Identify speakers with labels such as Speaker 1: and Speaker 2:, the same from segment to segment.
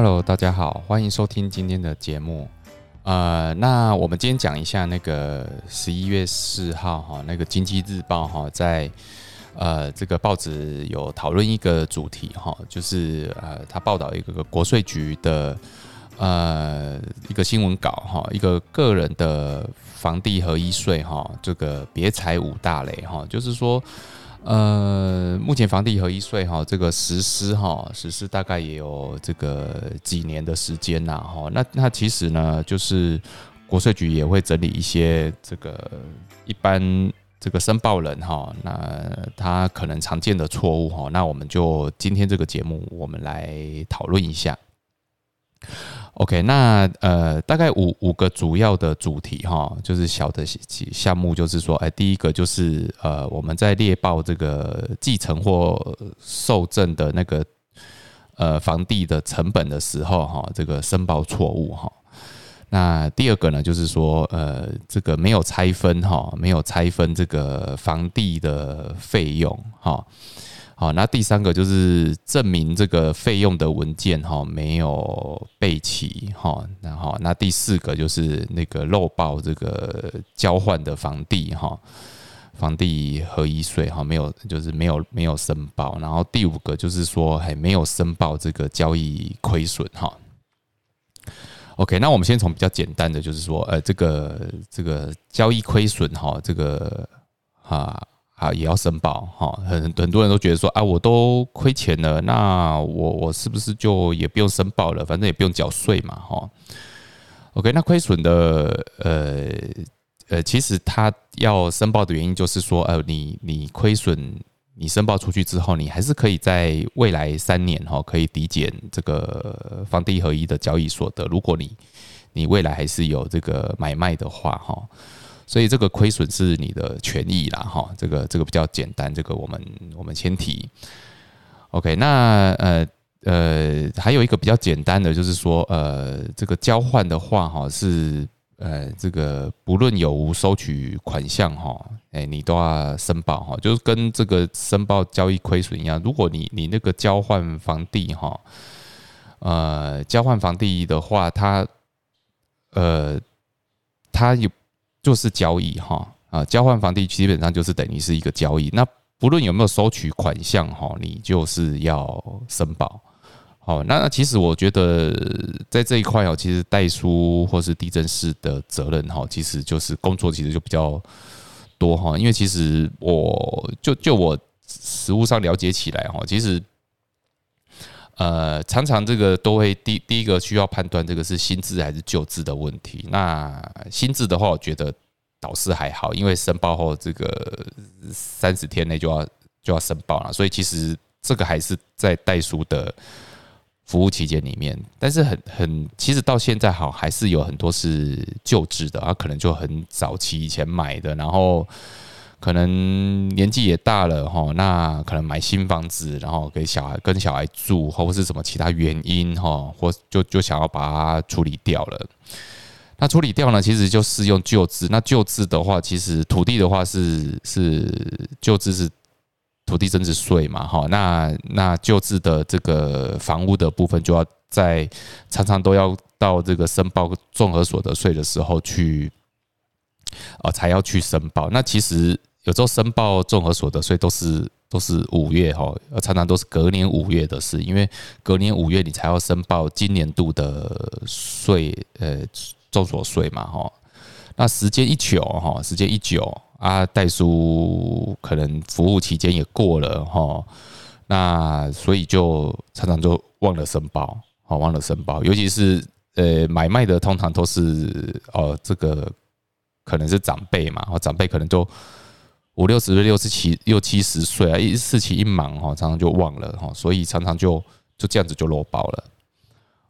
Speaker 1: Hello，大家好，欢迎收听今天的节目。呃，那我们今天讲一下那个十一月四号哈，那个经济日报哈，在呃这个报纸有讨论一个主题哈，就是呃他报道一个国税局的呃一个新闻稿哈，一个个人的房地合一税哈，这个别踩五大雷哈，就是说。呃，目前房地合一税哈，这个实施哈，实施大概也有这个几年的时间呐哈。那那其实呢，就是国税局也会整理一些这个一般这个申报人哈，那他可能常见的错误哈。那我们就今天这个节目，我们来讨论一下。OK，那呃，大概五五个主要的主题哈，就是小的项目，就是说，哎，第一个就是呃，我们在列报这个继承或受赠的那个呃房地的成本的时候哈，这个申报错误哈。那第二个呢，就是说，呃，这个没有拆分哈，没有拆分这个房地的费用哈。好，那第三个就是证明这个费用的文件哈没有备齐哈，然后那第四个就是那个漏报这个交换的房地哈，房地合一税哈没有就是没有没有申报，然后第五个就是说还没有申报这个交易亏损哈。OK，那我们先从比较简单的，就是说呃这个这个交易亏损哈，这个啊。啊，也要申报哈，很很多人都觉得说啊，我都亏钱了，那我我是不是就也不用申报了？反正也不用缴税嘛，哈。OK，那亏损的呃呃，其实他要申报的原因就是说，呃，你你亏损，你申报出去之后，你还是可以在未来三年哈，可以抵减这个房地合一的交易所得，如果你你未来还是有这个买卖的话，哈。所以这个亏损是你的权益啦，哈，这个这个比较简单，这个我们我们先提。OK，那呃呃，还有一个比较简单的，就是说呃，这个交换的话，哈，是呃这个不论有无收取款项，哈，哎，你都要申报，哈，就是跟这个申报交易亏损一样。如果你你那个交换房地，哈，呃，交换房地的话，它呃，它有。就是交易哈啊，交换房地基本上就是等于是一个交易。那不论有没有收取款项哈，你就是要申报。好，那其实我觉得在这一块哦，其实代书或是地震室的责任哈，其实就是工作其实就比较多哈。因为其实我就就我实物上了解起来哈，其实呃常常这个都会第第一个需要判断这个是新制还是旧制的问题。那新制的话，我觉得。导师还好，因为申报后这个三十天内就要就要申报了，所以其实这个还是在代书的服务期间里面。但是很很，其实到现在好还是有很多是旧制的，啊，可能就很早期以前买的，然后可能年纪也大了哈，那可能买新房子，然后给小孩跟小孩住，或是什么其他原因哈，或就就想要把它处理掉了。那处理掉呢？其实就适用旧制。那旧制的话，其实土地的话是是旧制是土地增值税嘛，哈。那那旧制的这个房屋的部分，就要在常常都要到这个申报综合所得税的时候去，哦，才要去申报。那其实有时候申报综合所得税都是都是五月哈，常常都是隔年五月的事，因为隔年五月你才要申报今年度的税，呃。重所税嘛，哈，那时间一久，哈，时间一久啊，代书可能服务期间也过了，哈，那所以就常常就忘了申报，好，忘了申报，尤其是呃买卖的，通常都是哦，这个可能是长辈嘛，哦，长辈可能都五六十岁、六十七、六七十岁啊，一事情一忙，哈，常常就忘了，哈，所以常常就就这样子就落包了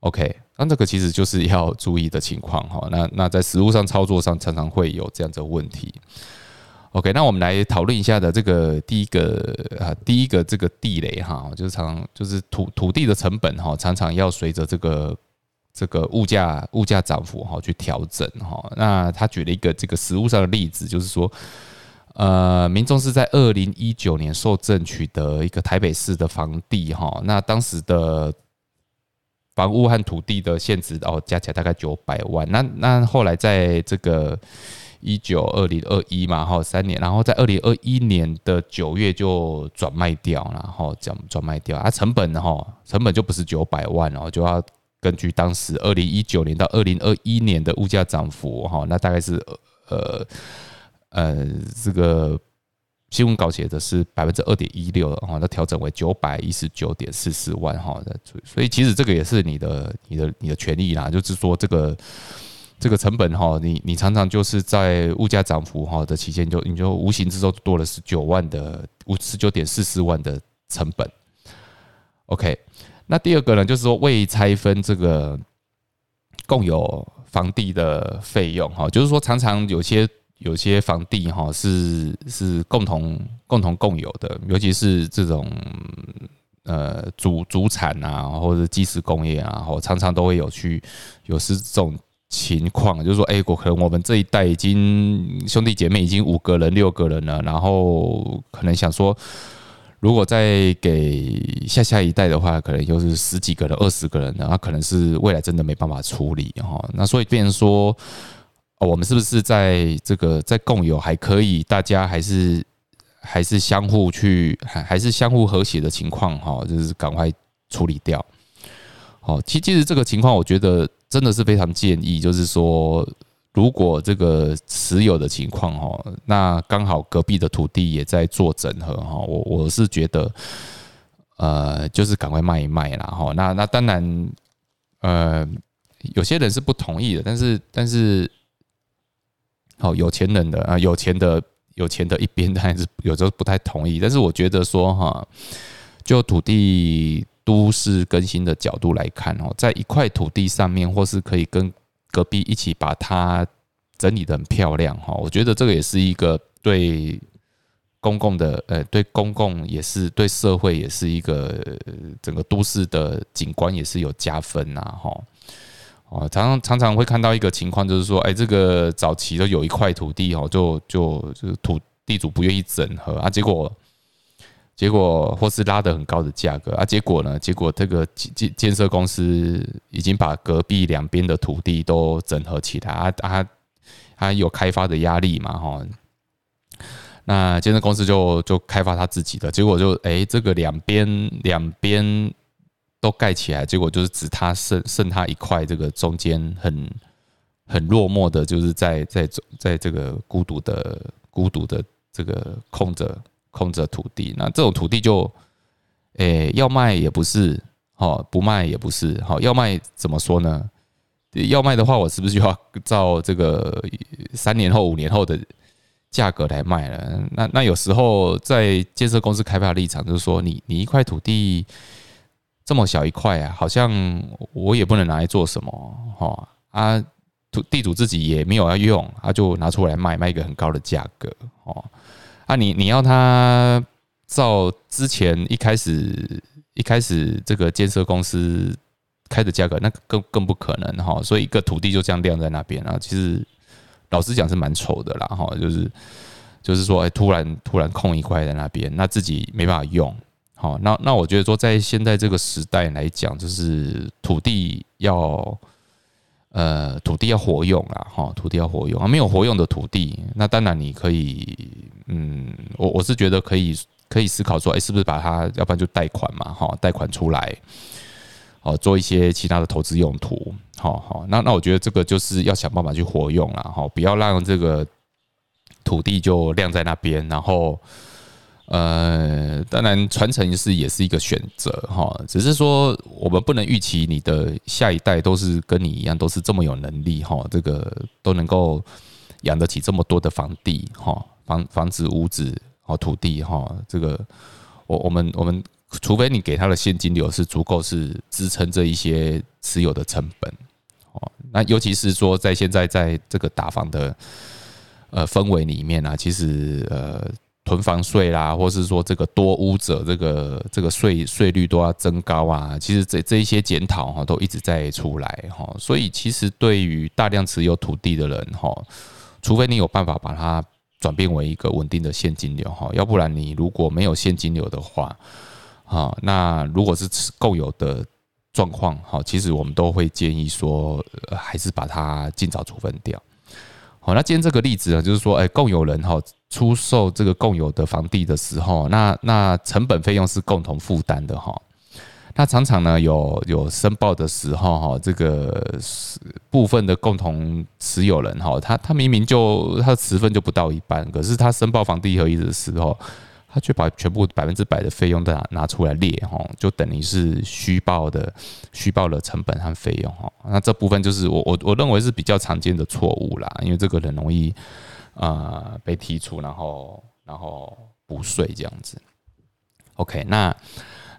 Speaker 1: ，OK。那这个其实就是要注意的情况哈。那那在实物上操作上，常常会有这样的问题。OK，那我们来讨论一下的这个第一个啊，第一个这个地雷哈，就是常就是土土地的成本哈，常常要随着这个这个物价物价涨幅哈去调整哈。那他举了一个这个实物上的例子，就是说，呃，民众是在二零一九年受赠取得一个台北市的房地哈，那当时的。房屋和土地的现值哦，加起来大概九百万。那那后来在这个一九二零二一嘛，哈三年，然后在二零二一年的九月就转卖掉，然后讲转卖掉啊，成本哈成本就不是九百万哦，就要根据当时二零一九年到二零二一年的物价涨幅哈，那大概是呃呃这个。新闻稿写的是百分之二点一六哈，那调整为九百一十九点四四万哈的，所以其实这个也是你的、你的、你的权益啦，就是说这个这个成本哈，你你常常就是在物价涨幅哈的期间，就你就无形之中多了十九万的五十九点四四万的成本。OK，那第二个呢，就是说未拆分这个共有房地的费用哈，就是说常常有些。有些房地哈是是共同共同共有的，尤其是这种呃主主产啊，或者是基石工业啊，或常常都会有去有是这种情况，就是说，哎，我可能我们这一代已经兄弟姐妹已经五个人六个人了，然后可能想说，如果再给下下一代的话，可能就是十几个人、二十个人，然后可能是未来真的没办法处理哈，那所以变成说。我们是不是在这个在共有还可以，大家还是还是相互去还还是相互和谐的情况哈，就是赶快处理掉。好，其其实这个情况，我觉得真的是非常建议，就是说，如果这个持有的情况哈，那刚好隔壁的土地也在做整合哈，我我是觉得，呃，就是赶快卖一卖啦哈。那那当然，呃，有些人是不同意的，但是但是。好，有钱人的啊，有钱的有钱的一边，还是有时候不太同意。但是我觉得说哈，就土地都市更新的角度来看哦，在一块土地上面，或是可以跟隔壁一起把它整理的很漂亮哈，我觉得这个也是一个对公共的呃，对公共也是对社会也是一个整个都市的景观也是有加分呐哈。哦，常常常常会看到一个情况，就是说，哎，这个早期都有一块土地哦，就就就土地主不愿意整合啊，结果结果或是拉的很高的价格啊，结果呢，结果这个建建设公司已经把隔壁两边的土地都整合起来啊啊，它有开发的压力嘛哈，那建设公司就就开发他自己的，结果就哎，这个两边两边。都盖起来，结果就是只他剩剩他一块，这个中间很很落寞的，就是在在在这个孤独的孤独的这个空着空着土地。那这种土地就，诶，要卖也不是，好不卖也不是，好要卖怎么说呢？要卖的话，我是不是就要照这个三年后、五年后的价格来卖了？那那有时候在建设公司开发立场，就是说，你你一块土地。这么小一块啊，好像我也不能拿来做什么哈啊，土地主自己也没有要用，他就拿出来卖，卖一个很高的价格哦。啊，你你要他照之前一开始一开始这个建设公司开的价格，那更更不可能哈。所以一个土地就这样晾在那边啊，其实老实讲是蛮丑的啦哈，就是就是说，哎，突然突然空一块在那边，那自己没办法用。好，那那我觉得说，在现在这个时代来讲，就是土地要，呃，土地要活用啊，哈，土地要活用啊，没有活用的土地，那当然你可以，嗯，我我是觉得可以可以思考说，哎，是不是把它，要不然就贷款嘛，哈，贷款出来，哦，做一些其他的投资用途，好好，那那我觉得这个就是要想办法去活用了，哈，不要让这个土地就晾在那边，然后。呃，当然传承是也是一个选择哈，只是说我们不能预期你的下一代都是跟你一样，都是这么有能力哈，这个都能够养得起这么多的房地哈，房房子、屋子、哦土地哈，这个我我们我们除非你给他的现金流是足够是支撑这一些持有的成本哦，那尤其是说在现在在这个打房的呃氛围里面啊，其实呃。囤房税啦，或是说这个多屋者这个这个税税率都要增高啊，其实这这一些检讨哈都一直在出来哈，所以其实对于大量持有土地的人哈，除非你有办法把它转变为一个稳定的现金流哈，要不然你如果没有现金流的话，啊，那如果是共有的状况，哈，其实我们都会建议说，还是把它尽早处分掉。好，那今天这个例子呢，就是说，哎，共有人哈出售这个共有的房地的时候，那那成本费用是共同负担的哈。那常常呢有有申报的时候哈，这个部分的共同持有人哈，他他明明就他的持分就不到一半，可是他申报房地合一的时候。他却把全部百分之百的费用都拿拿出来列哈，就等于是虚报的虚报了成本和费用哈。那这部分就是我我我认为是比较常见的错误啦，因为这个很容易啊被剔除，然后然后补税这样子。OK，那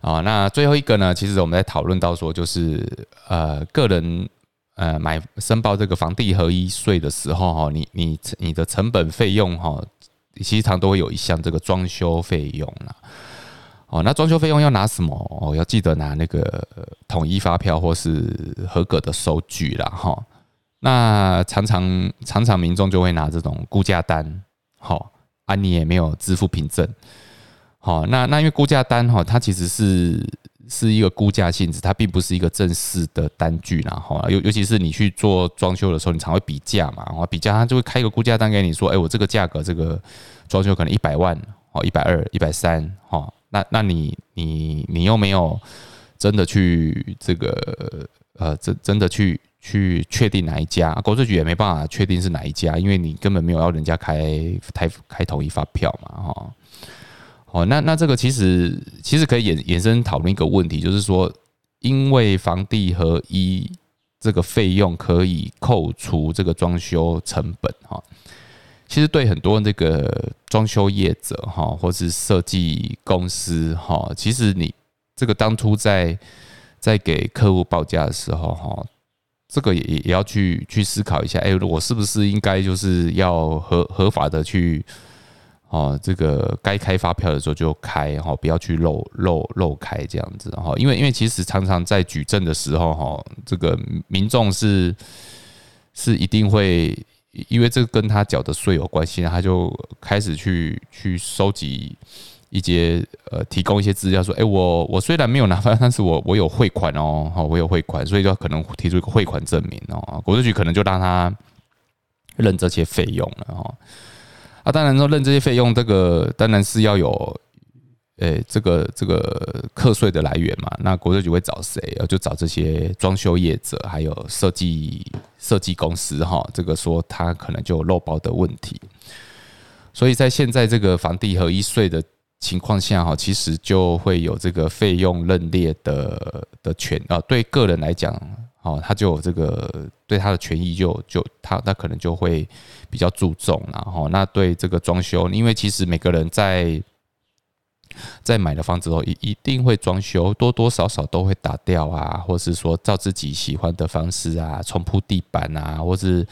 Speaker 1: 啊那最后一个呢，其实我们在讨论到说，就是呃个人呃买申报这个房地合一税的时候哈，你你你的成本费用哈。其实常都会有一项这个装修费用啦。哦，那装修费用要拿什么？哦，要记得拿那个统一发票或是合格的收据啦，哈。那常常常常民众就会拿这种估价单，好，啊，你也没有支付凭证，好，那那因为估价单哈，它其实是。是一个估价性质，它并不是一个正式的单据，然后尤尤其是你去做装修的时候，你常会比价嘛，然后比价，他就会开一个估价单给你说，哎，我这个价格，这个装修可能一百万，哦，一百二、一百三，哈，那那你你你又没有真的去这个呃，真真的去去确定哪一家，国税局也没办法确定是哪一家，因为你根本没有要人家开开开统一发票嘛，哈。哦，那那这个其实其实可以衍衍生讨论一个问题，就是说，因为房地合一这个费用可以扣除这个装修成本哈，其实对很多这个装修业者哈，或是设计公司哈，其实你这个当初在在给客户报价的时候哈，这个也也要去去思考一下，哎，我是不是应该就是要合合法的去。哦，这个该开发票的时候就开哈，不要去漏漏漏开这样子哈。因为因为其实常常在举证的时候哈，这个民众是是一定会，因为这跟他缴的税有关系，他就开始去去收集一些呃，提供一些资料，说，哎，我我虽然没有拿发，但是我我有汇款哦，哈，我有汇款，所以就可能提出一个汇款证明哦，国税局可能就让他认这些费用了哈。啊，当然说认这些费用，这个当然是要有，诶，这个这个课税的来源嘛。那国税局会找谁？就找这些装修业者，还有设计设计公司哈。这个说他可能就有漏报的问题。所以在现在这个房地合一税的情况下哈，其实就会有这个费用认列的的权啊。对个人来讲。哦，他就有这个对他的权益就就他他可能就会比较注重，然后那对这个装修，因为其实每个人在在买了房子后一一定会装修，多多少少都会打掉啊，或是说照自己喜欢的方式啊，重铺地板啊，或是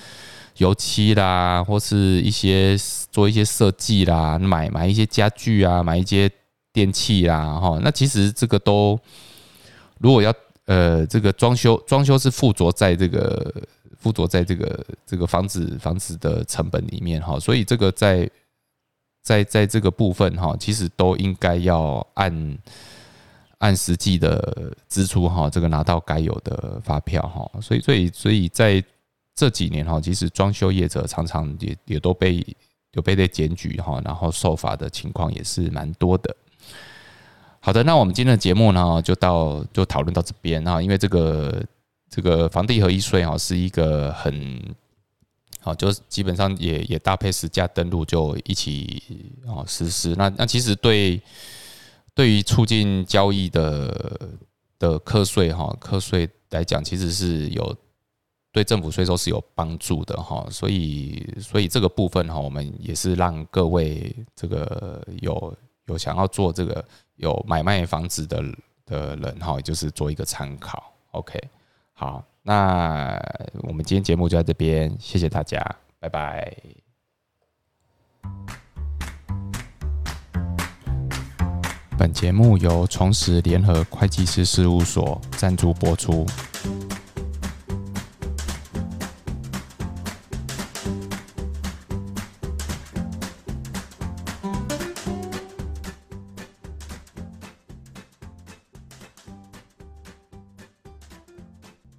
Speaker 1: 油漆啦，或是一些做一些设计啦，买买一些家具啊，买一些电器啦，哈，那其实这个都如果要。呃，这个装修装修是附着在这个附着在这个这个房子房子的成本里面哈，所以这个在在在这个部分哈，其实都应该要按按实际的支出哈，这个拿到该有的发票哈，所以所以所以在这几年哈，其实装修业者常常也也都被有被被检举哈，然后受罚的情况也是蛮多的。好的，那我们今天的节目呢，就到就讨论到这边啊。因为这个这个房地合一税哈，是一个很好，就是基本上也也搭配实价登录就一起哦实施。那那其实对对于促进交易的的课税哈课税来讲，其实是有对政府税收是有帮助的哈。所以所以这个部分哈，我们也是让各位这个有有想要做这个。有买卖房子的的人哈，就是做一个参考。OK，好，那我们今天节目就在这边，谢谢大家，拜拜。本节目由重实联合会计师事务所赞助播出。